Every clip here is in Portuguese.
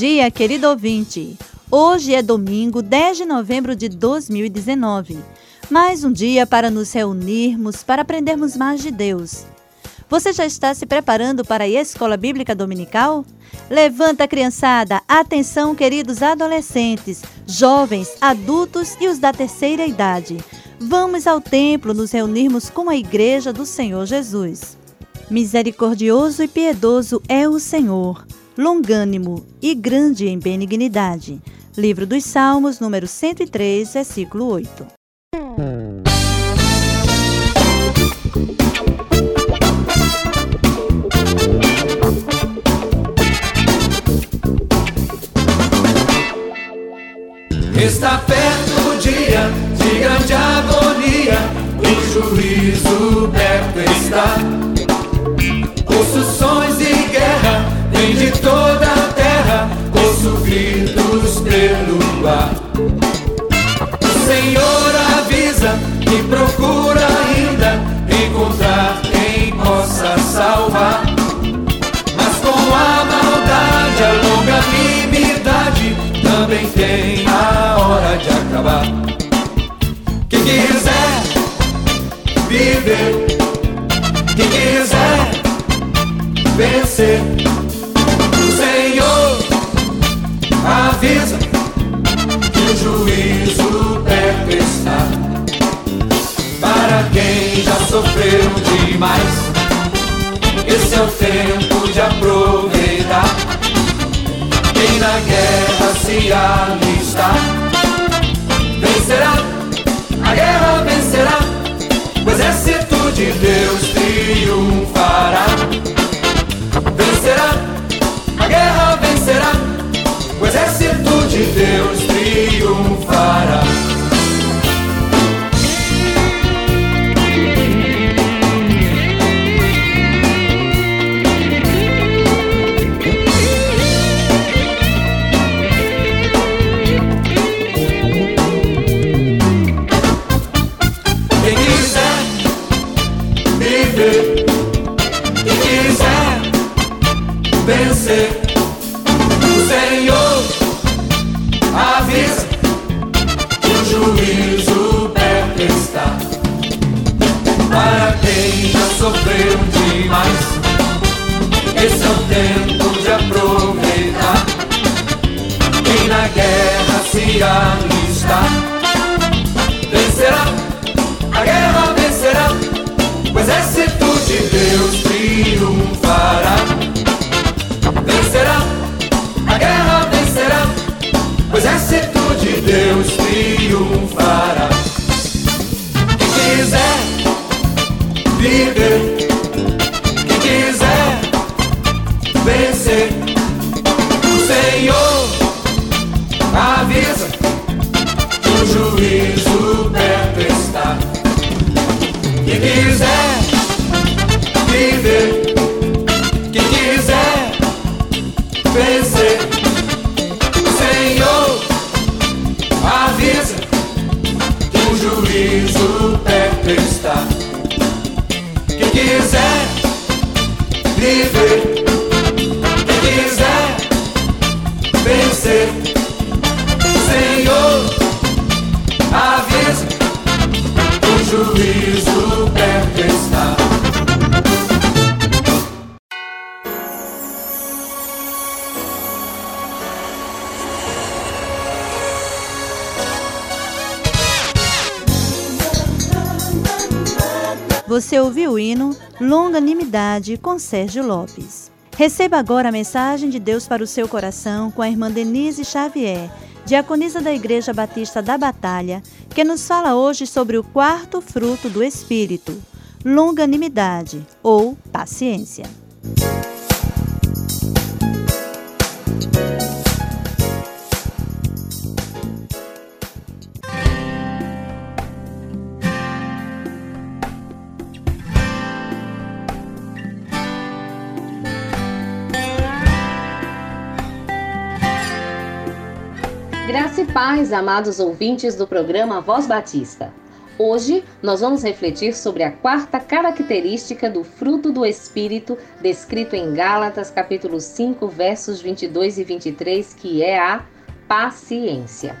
Dia, querido ouvinte. Hoje é domingo, 10 de novembro de 2019. Mais um dia para nos reunirmos, para aprendermos mais de Deus. Você já está se preparando para a escola bíblica dominical? Levanta, criançada! Atenção, queridos adolescentes, jovens, adultos e os da terceira idade. Vamos ao templo nos reunirmos com a igreja do Senhor Jesus. Misericordioso e piedoso é o Senhor longânimo e grande em benignidade. Livro dos Salmos, número 103, versículo 8. Está perto o dia de grande agonia, Senhor avisa que procura ainda encontrar quem possa salvar. Mas com a maldade, a longanimidade, também tem a hora de acabar. Quem quiser viver, quem quiser vencer, sofreu demais, esse é o tempo de aproveitar. Quem na guerra se alistar, vencerá, a guerra vencerá, o exército de Deus triunfará. Vencerá, a guerra vencerá, o exército de Deus triunfará. Deus triunfará. Quem quiser viver, Você ouviu o hino Longanimidade com Sérgio Lopes. Receba agora a mensagem de Deus para o seu coração com a irmã Denise Xavier, diaconisa da Igreja Batista da Batalha, que nos fala hoje sobre o quarto fruto do Espírito, longanimidade ou paciência. Graça paz, amados ouvintes do programa Voz Batista. Hoje nós vamos refletir sobre a quarta característica do fruto do Espírito descrito em Gálatas capítulo 5, versos 22 e 23, que é a paciência.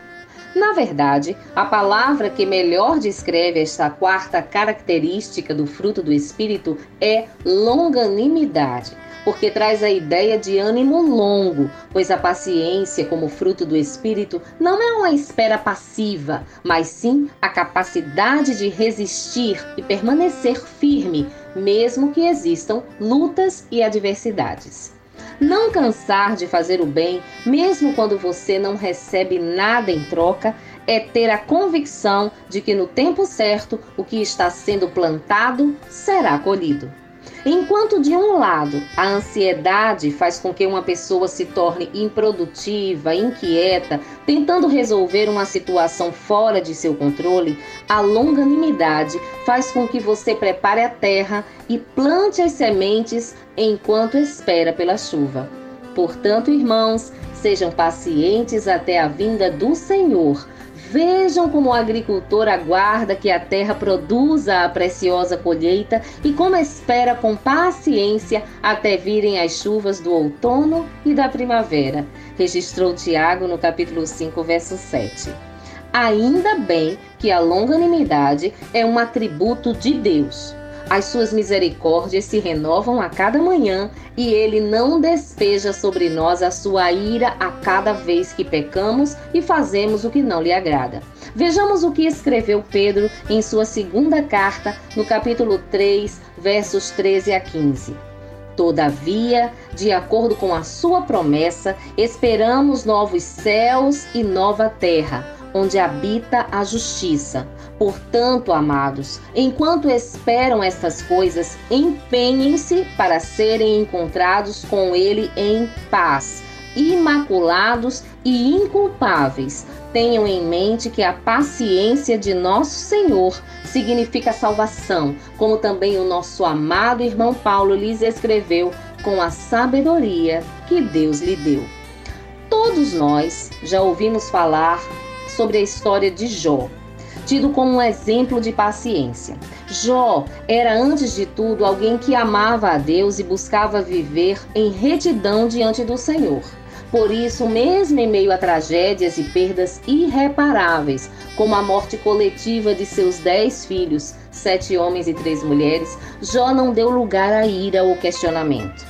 Na verdade, a palavra que melhor descreve esta quarta característica do fruto do Espírito é longanimidade porque traz a ideia de ânimo longo, pois a paciência, como fruto do espírito, não é uma espera passiva, mas sim a capacidade de resistir e permanecer firme, mesmo que existam lutas e adversidades. Não cansar de fazer o bem, mesmo quando você não recebe nada em troca, é ter a convicção de que no tempo certo o que está sendo plantado será colhido. Enquanto de um lado a ansiedade faz com que uma pessoa se torne improdutiva, inquieta, tentando resolver uma situação fora de seu controle, a longanimidade faz com que você prepare a terra e plante as sementes enquanto espera pela chuva. Portanto, irmãos, sejam pacientes até a vinda do Senhor Vejam como o agricultor aguarda que a terra produza a preciosa colheita e como espera com paciência até virem as chuvas do outono e da primavera. Registrou Tiago no capítulo 5, verso 7. Ainda bem que a longanimidade é um atributo de Deus. As suas misericórdias se renovam a cada manhã e ele não despeja sobre nós a sua ira a cada vez que pecamos e fazemos o que não lhe agrada. Vejamos o que escreveu Pedro em sua segunda carta, no capítulo 3, versos 13 a 15. Todavia, de acordo com a sua promessa, esperamos novos céus e nova terra onde habita a justiça. Portanto, amados, enquanto esperam estas coisas, empenhem-se para serem encontrados com Ele em paz, imaculados e inculpáveis. Tenham em mente que a paciência de nosso Senhor significa salvação, como também o nosso amado irmão Paulo lhes escreveu com a sabedoria que Deus lhe deu. Todos nós já ouvimos falar sobre a história de Jó, tido como um exemplo de paciência. Jó era, antes de tudo, alguém que amava a Deus e buscava viver em retidão diante do Senhor. Por isso, mesmo em meio a tragédias e perdas irreparáveis, como a morte coletiva de seus dez filhos, sete homens e três mulheres, Jó não deu lugar à ira ou questionamento.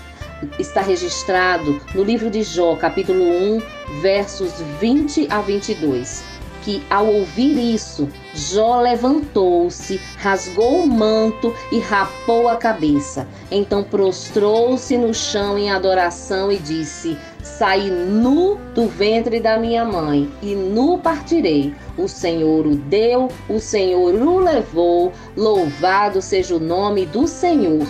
Está registrado no livro de Jó, capítulo 1, versos 20 a 22 que, ao ouvir isso, Jó levantou-se, rasgou o manto e rapou a cabeça. Então prostrou-se no chão em adoração e disse: Saí nu do ventre da minha mãe e nu partirei. O Senhor o deu, o Senhor o levou. Louvado seja o nome do Senhor.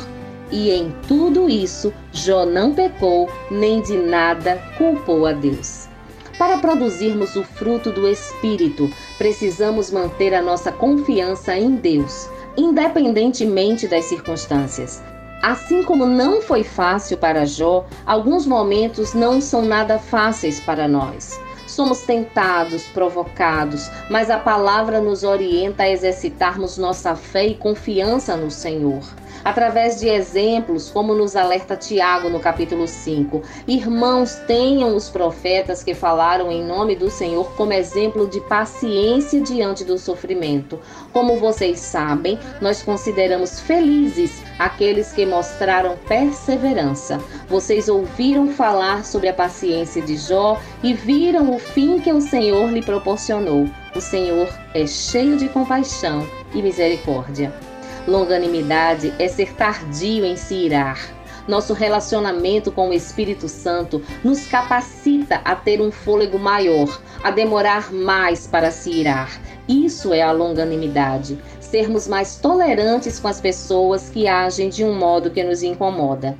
E em tudo isso, Jó não pecou, nem de nada culpou a Deus. Para produzirmos o fruto do Espírito, precisamos manter a nossa confiança em Deus, independentemente das circunstâncias. Assim como não foi fácil para Jó, alguns momentos não são nada fáceis para nós. Somos tentados, provocados, mas a palavra nos orienta a exercitarmos nossa fé e confiança no Senhor através de exemplos, como nos alerta Tiago no capítulo 5. Irmãos, tenham os profetas que falaram em nome do Senhor como exemplo de paciência diante do sofrimento. Como vocês sabem, nós consideramos felizes aqueles que mostraram perseverança. Vocês ouviram falar sobre a paciência de Jó e viram o fim que o Senhor lhe proporcionou. O Senhor é cheio de compaixão e misericórdia. Longanimidade é ser tardio em se irar. Nosso relacionamento com o Espírito Santo nos capacita a ter um fôlego maior, a demorar mais para se irar. Isso é a longanimidade. Sermos mais tolerantes com as pessoas que agem de um modo que nos incomoda.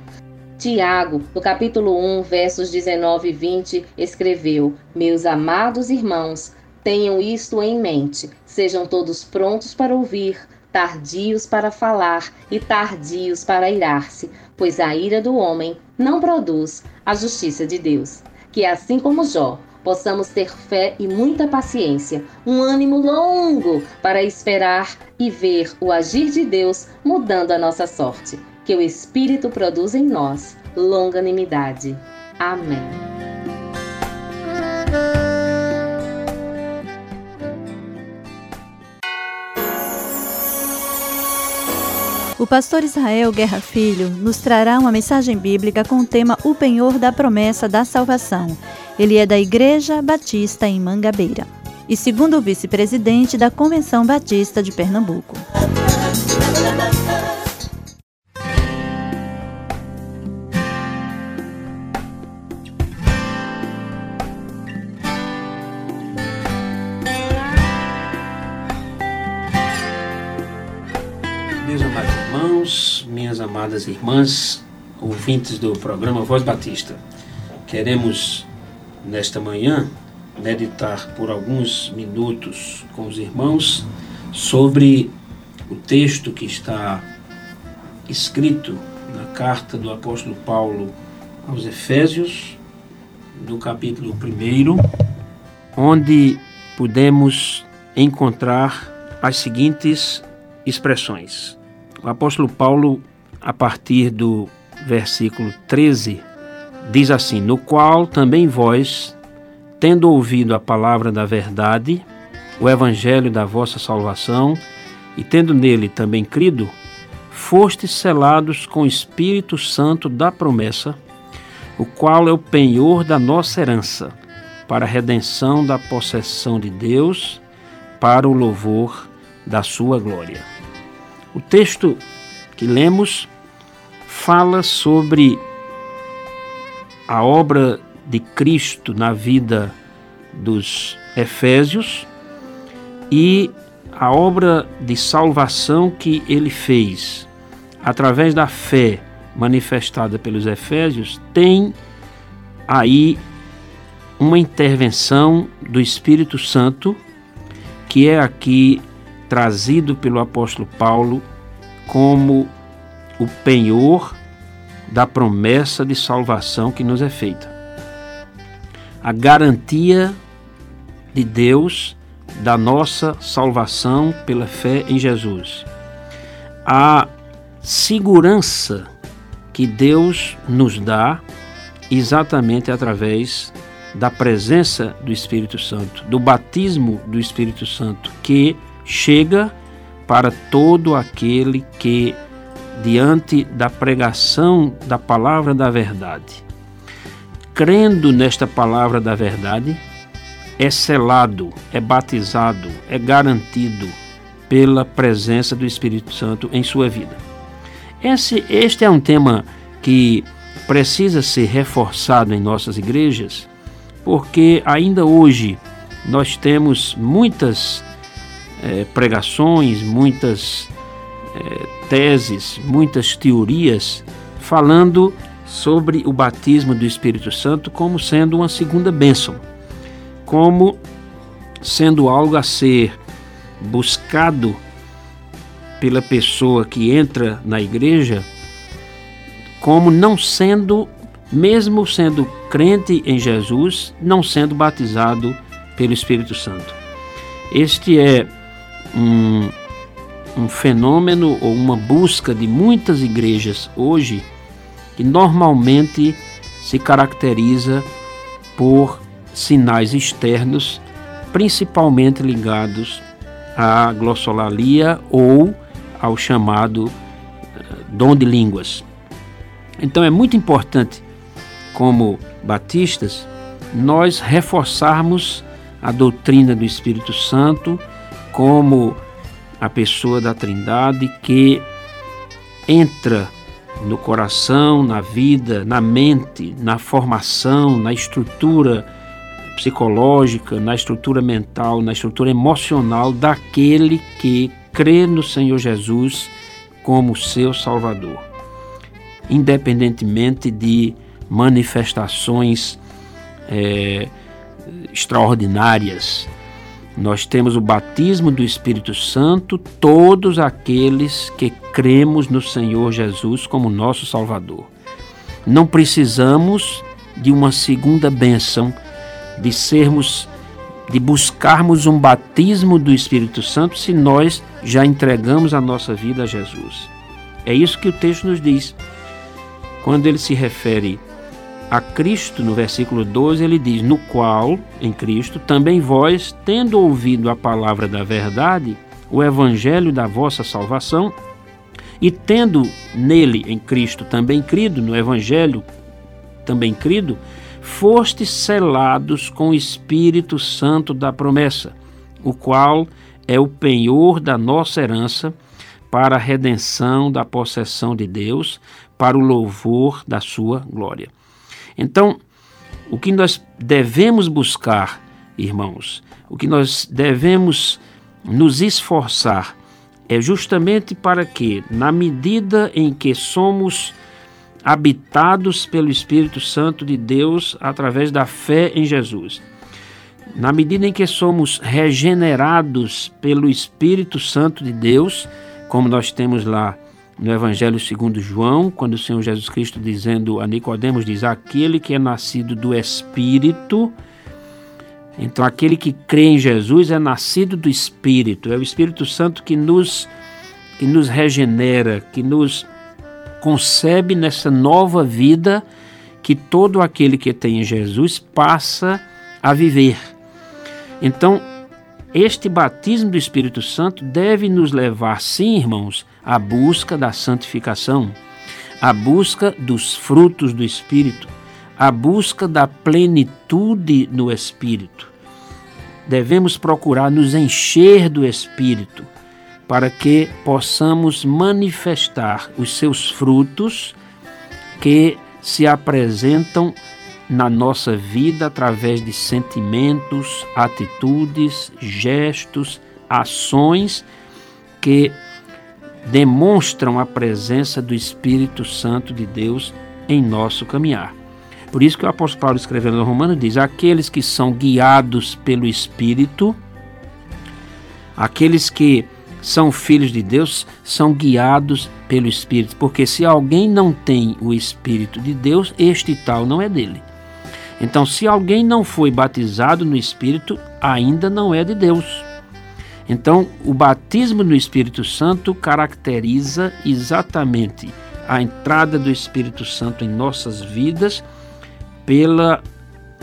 Tiago, no capítulo 1, versos 19 e 20, escreveu: Meus amados irmãos, tenham isto em mente. Sejam todos prontos para ouvir, tardios para falar e tardios para irar-se, pois a ira do homem não produz a justiça de Deus. Que assim como Jó, possamos ter fé e muita paciência, um ânimo longo para esperar e ver o agir de Deus mudando a nossa sorte que o Espírito produz em nós longanimidade. Amém. O pastor Israel Guerra Filho nos trará uma mensagem bíblica com o tema O Penhor da Promessa da Salvação. Ele é da Igreja Batista em Mangabeira e segundo o vice-presidente da Convenção Batista de Pernambuco. Irmãos, minhas amadas irmãs, ouvintes do programa Voz Batista. Queremos, nesta manhã, meditar por alguns minutos com os irmãos sobre o texto que está escrito na carta do apóstolo Paulo aos Efésios, no capítulo 1, onde podemos encontrar as seguintes expressões. O apóstolo Paulo, a partir do versículo 13, diz assim: No qual também vós, tendo ouvido a palavra da verdade, o evangelho da vossa salvação, e tendo nele também crido, fostes selados com o Espírito Santo da promessa, o qual é o penhor da nossa herança, para a redenção da possessão de Deus, para o louvor da sua glória. O texto que lemos fala sobre a obra de Cristo na vida dos Efésios e a obra de salvação que ele fez através da fé manifestada pelos Efésios tem aí uma intervenção do Espírito Santo que é aqui trazido pelo apóstolo Paulo como o penhor da promessa de salvação que nos é feita. A garantia de Deus da nossa salvação pela fé em Jesus. A segurança que Deus nos dá exatamente através da presença do Espírito Santo, do batismo do Espírito Santo, que chega para todo aquele que, diante da pregação da palavra da verdade, crendo nesta palavra da verdade, é selado, é batizado, é garantido pela presença do Espírito Santo em sua vida. Esse, este é um tema que precisa ser reforçado em nossas igrejas, porque ainda hoje nós temos muitas é, pregações, muitas é, teses, muitas teorias falando sobre o batismo do Espírito Santo como sendo uma segunda bênção, como sendo algo a ser buscado pela pessoa que entra na igreja, como não sendo, mesmo sendo crente em Jesus, não sendo batizado pelo Espírito Santo. Este é um, um fenômeno ou uma busca de muitas igrejas hoje que normalmente se caracteriza por sinais externos, principalmente ligados à glossolalia ou ao chamado eh, dom de línguas. Então é muito importante, como batistas, nós reforçarmos a doutrina do Espírito Santo como a pessoa da Trindade que entra no coração, na vida, na mente, na formação, na estrutura psicológica, na estrutura mental, na estrutura emocional daquele que crê no Senhor Jesus como seu Salvador, independentemente de manifestações é, extraordinárias. Nós temos o batismo do Espírito Santo, todos aqueles que cremos no Senhor Jesus como nosso Salvador. Não precisamos de uma segunda bênção, de sermos, de buscarmos um batismo do Espírito Santo se nós já entregamos a nossa vida a Jesus. É isso que o texto nos diz. Quando ele se refere a Cristo, no versículo 12, ele diz: No qual, em Cristo, também vós, tendo ouvido a palavra da verdade, o evangelho da vossa salvação, e tendo nele, em Cristo, também crido, no evangelho também crido, fostes selados com o Espírito Santo da promessa, o qual é o penhor da nossa herança para a redenção da possessão de Deus, para o louvor da sua glória. Então, o que nós devemos buscar, irmãos, o que nós devemos nos esforçar é justamente para que, na medida em que somos habitados pelo Espírito Santo de Deus através da fé em Jesus, na medida em que somos regenerados pelo Espírito Santo de Deus, como nós temos lá no Evangelho segundo João, quando o Senhor Jesus Cristo dizendo a Nicodemos diz: "Aquele que é nascido do Espírito, então aquele que crê em Jesus é nascido do Espírito, é o Espírito Santo que nos que nos regenera, que nos concebe nessa nova vida que todo aquele que tem em Jesus passa a viver. Então, este batismo do Espírito Santo deve nos levar, sim, irmãos, a busca da santificação, a busca dos frutos do Espírito, a busca da plenitude no Espírito. Devemos procurar nos encher do Espírito para que possamos manifestar os seus frutos que se apresentam na nossa vida através de sentimentos, atitudes, gestos, ações que demonstram a presença do Espírito Santo de Deus em nosso caminhar. Por isso que o apóstolo Paulo escrevendo no Romano diz: aqueles que são guiados pelo Espírito, aqueles que são filhos de Deus, são guiados pelo Espírito, porque se alguém não tem o Espírito de Deus, este tal não é dele. Então, se alguém não foi batizado no Espírito, ainda não é de Deus. Então, o batismo no Espírito Santo caracteriza exatamente a entrada do Espírito Santo em nossas vidas pela,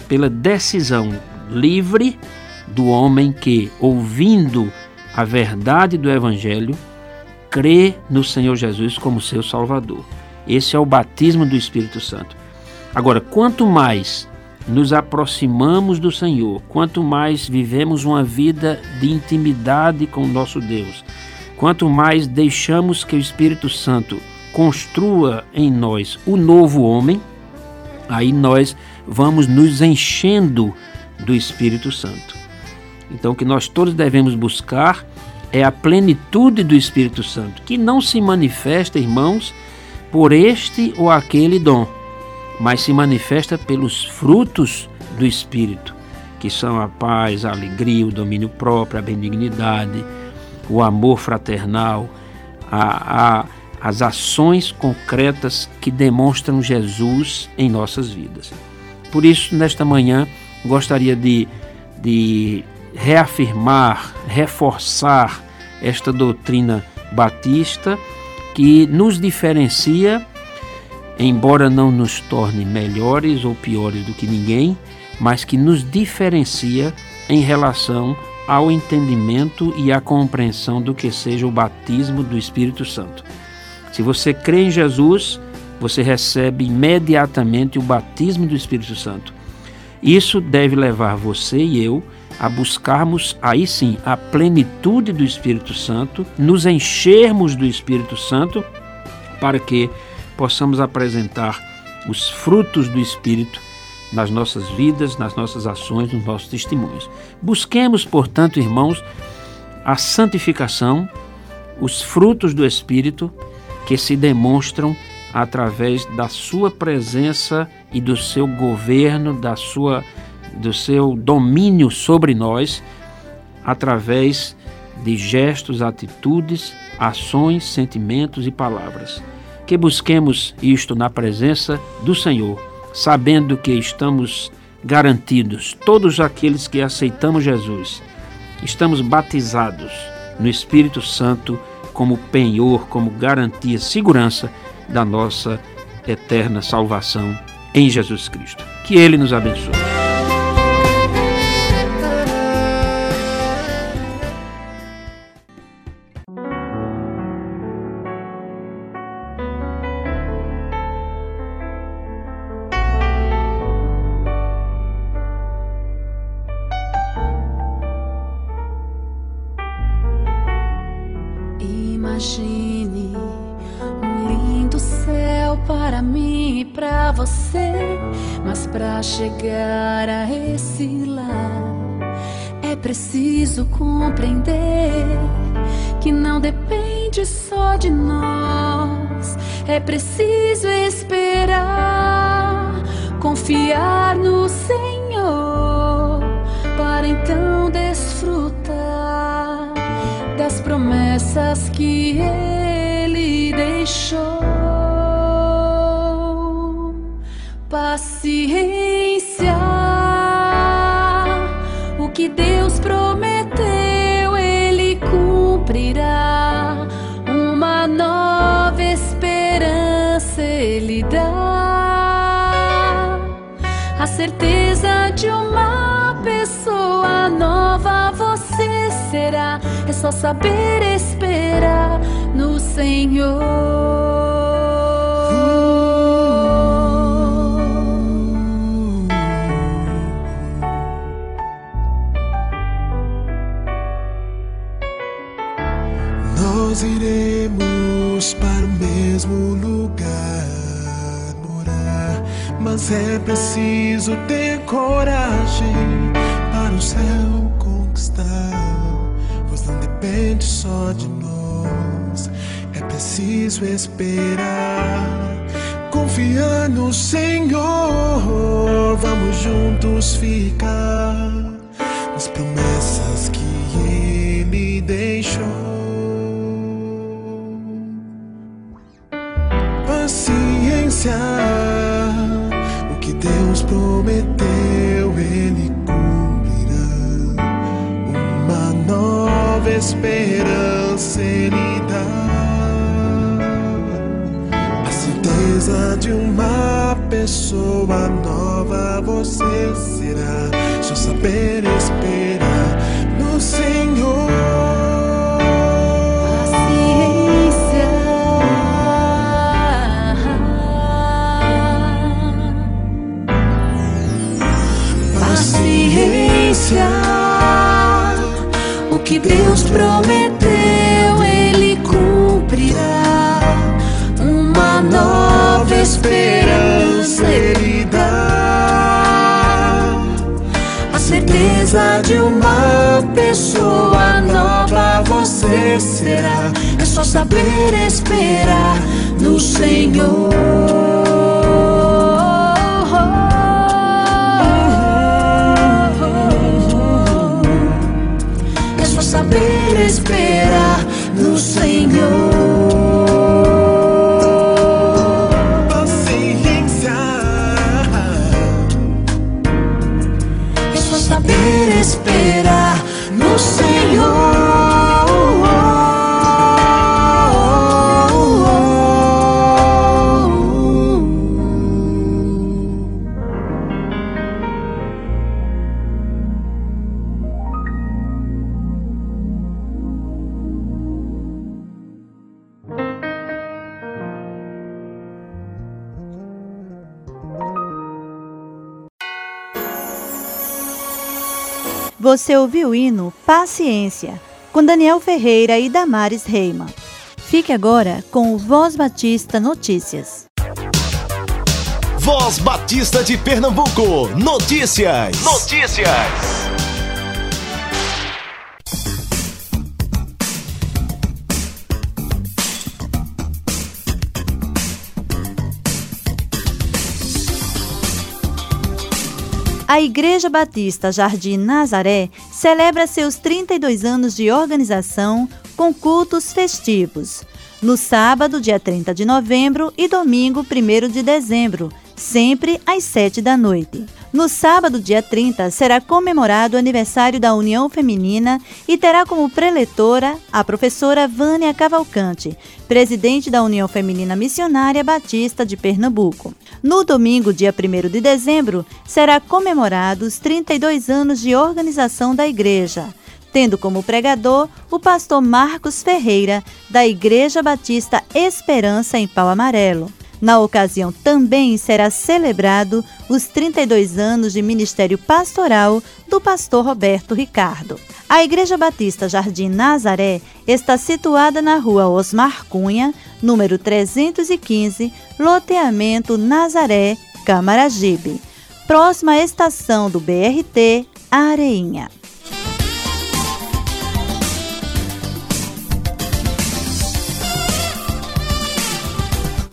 pela decisão livre do homem que, ouvindo a verdade do Evangelho, crê no Senhor Jesus como seu Salvador. Esse é o batismo do Espírito Santo. Agora, quanto mais nos aproximamos do Senhor, quanto mais vivemos uma vida de intimidade com nosso Deus, quanto mais deixamos que o Espírito Santo construa em nós o novo homem, aí nós vamos nos enchendo do Espírito Santo. Então, o que nós todos devemos buscar é a plenitude do Espírito Santo, que não se manifesta, irmãos, por este ou aquele dom mas se manifesta pelos frutos do Espírito, que são a paz, a alegria, o domínio próprio, a benignidade, o amor fraternal, a, a, as ações concretas que demonstram Jesus em nossas vidas. Por isso, nesta manhã, gostaria de, de reafirmar, reforçar esta doutrina batista que nos diferencia embora não nos torne melhores ou piores do que ninguém, mas que nos diferencia em relação ao entendimento e à compreensão do que seja o batismo do Espírito Santo. Se você crê em Jesus, você recebe imediatamente o batismo do Espírito Santo. Isso deve levar você e eu a buscarmos aí sim a plenitude do Espírito Santo, nos enchermos do Espírito Santo, para que possamos apresentar os frutos do Espírito nas nossas vidas, nas nossas ações, nos nossos testemunhos. Busquemos, portanto, irmãos, a santificação, os frutos do Espírito que se demonstram através da sua presença e do seu governo, da sua do seu domínio sobre nós, através de gestos, atitudes, ações, sentimentos e palavras. Que busquemos isto na presença do Senhor, sabendo que estamos garantidos, todos aqueles que aceitamos Jesus, estamos batizados no Espírito Santo como penhor, como garantia, segurança da nossa eterna salvação em Jesus Cristo. Que Ele nos abençoe. Chegar a esse lar. É preciso compreender que não depende só de nós, é preciso esperar, confiar no Senhor para então desfrutar das promessas que Ele Paciência, o que Deus prometeu, Ele cumprirá. Uma nova esperança Ele dá, a certeza de uma pessoa nova você será. É só saber esperar no Senhor. É preciso ter coragem para o céu conquistar, pois não depende só de nós, é preciso esperar, confiar no Senhor, vamos juntos ficar nas promessas esperança Ele dá. A certeza de uma pessoa nova você será. Só saber esperar que Deus prometeu, Ele cumprirá. Uma nova esperança Ele dá, a certeza de uma pessoa nova você será. É só saber esperar no Senhor. Esperar no Senhor. Você ouviu o hino Paciência, com Daniel Ferreira e Damares Reima. Fique agora com o Voz Batista Notícias. Voz Batista de Pernambuco. Notícias. Notícias. A Igreja Batista Jardim Nazaré celebra seus 32 anos de organização com cultos festivos. No sábado, dia 30 de novembro e domingo, 1 de dezembro, sempre às 7 da noite. No sábado, dia 30, será comemorado o aniversário da União Feminina e terá como preletora a professora Vânia Cavalcante, presidente da União Feminina Missionária Batista de Pernambuco. No domingo, dia 1 de dezembro, será comemorado os 32 anos de organização da igreja, tendo como pregador o pastor Marcos Ferreira, da Igreja Batista Esperança em Pau Amarelo. Na ocasião também será celebrado os 32 anos de ministério pastoral do pastor Roberto Ricardo. A Igreja Batista Jardim Nazaré está situada na rua Osmar Cunha, número 315, loteamento Nazaré, Camaragibe, próxima à estação do BRT Areinha.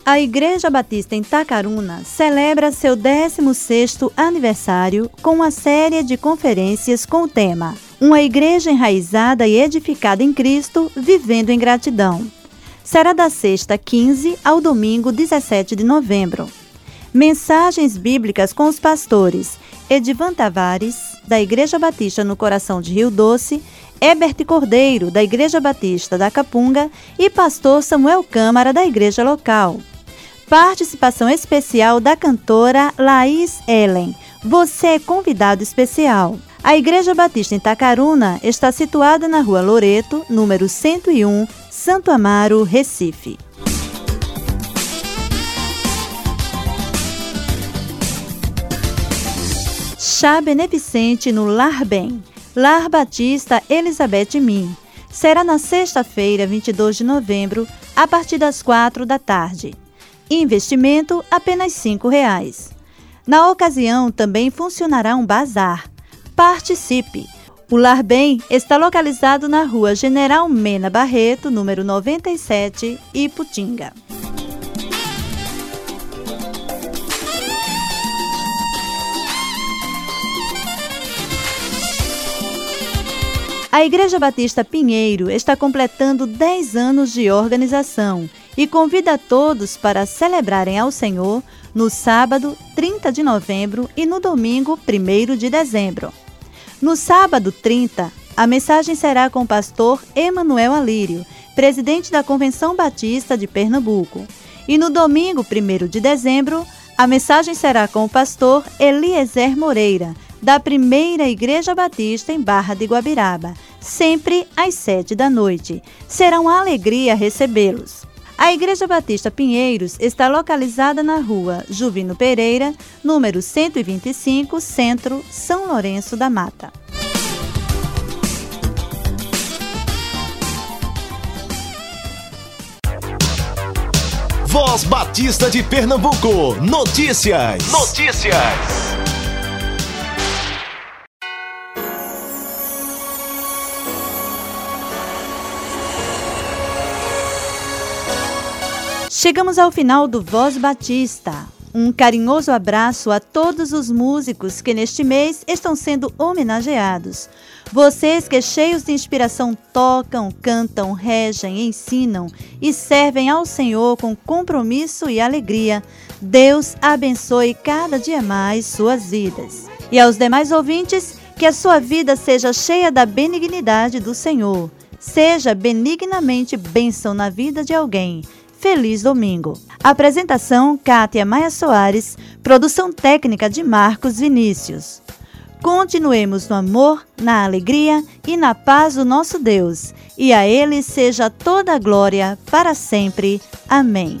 A Igreja Batista em Tacaruna celebra seu 16º aniversário com uma série de conferências com o tema Uma igreja enraizada e edificada em Cristo, vivendo em gratidão. Será da sexta 15 ao domingo 17 de novembro. Mensagens bíblicas com os pastores Edivan Tavares, da Igreja Batista no Coração de Rio Doce, Ebert Cordeiro, da Igreja Batista da Capunga e pastor Samuel Câmara, da igreja local. Participação especial da cantora Laís Ellen. Você é convidado especial. A Igreja Batista em Tacaruna está situada na Rua Loreto, número 101, Santo Amaro, Recife. Chá beneficente no Lar Bem. Lar Batista Elizabeth Min. Será na sexta-feira, 22 de novembro, a partir das quatro da tarde. Investimento apenas R$ reais. Na ocasião também funcionará um bazar. Participe! O Lar Bem está localizado na rua General Mena Barreto, número 97, Iputinga. A Igreja Batista Pinheiro está completando 10 anos de organização e convida a todos para celebrarem ao Senhor no sábado 30 de novembro e no domingo 1 de dezembro. No sábado 30, a mensagem será com o pastor Emanuel Alírio, presidente da Convenção Batista de Pernambuco. E no domingo 1 de dezembro, a mensagem será com o pastor Eliezer Moreira, da Primeira Igreja Batista em Barra de Guabiraba, sempre às sete da noite. Será uma alegria recebê-los. A Igreja Batista Pinheiros está localizada na rua Juvino Pereira, número 125, Centro, São Lourenço da Mata. Voz Batista de Pernambuco. Notícias. Notícias. Chegamos ao final do Voz Batista. Um carinhoso abraço a todos os músicos que neste mês estão sendo homenageados. Vocês que, cheios de inspiração, tocam, cantam, regem, ensinam e servem ao Senhor com compromisso e alegria. Deus abençoe cada dia mais suas vidas. E aos demais ouvintes, que a sua vida seja cheia da benignidade do Senhor. Seja benignamente bênção na vida de alguém Feliz Domingo. Apresentação: Kátia Maia Soares. Produção técnica de Marcos Vinícius. Continuemos no amor, na alegria e na paz do nosso Deus. E a Ele seja toda a glória para sempre. Amém.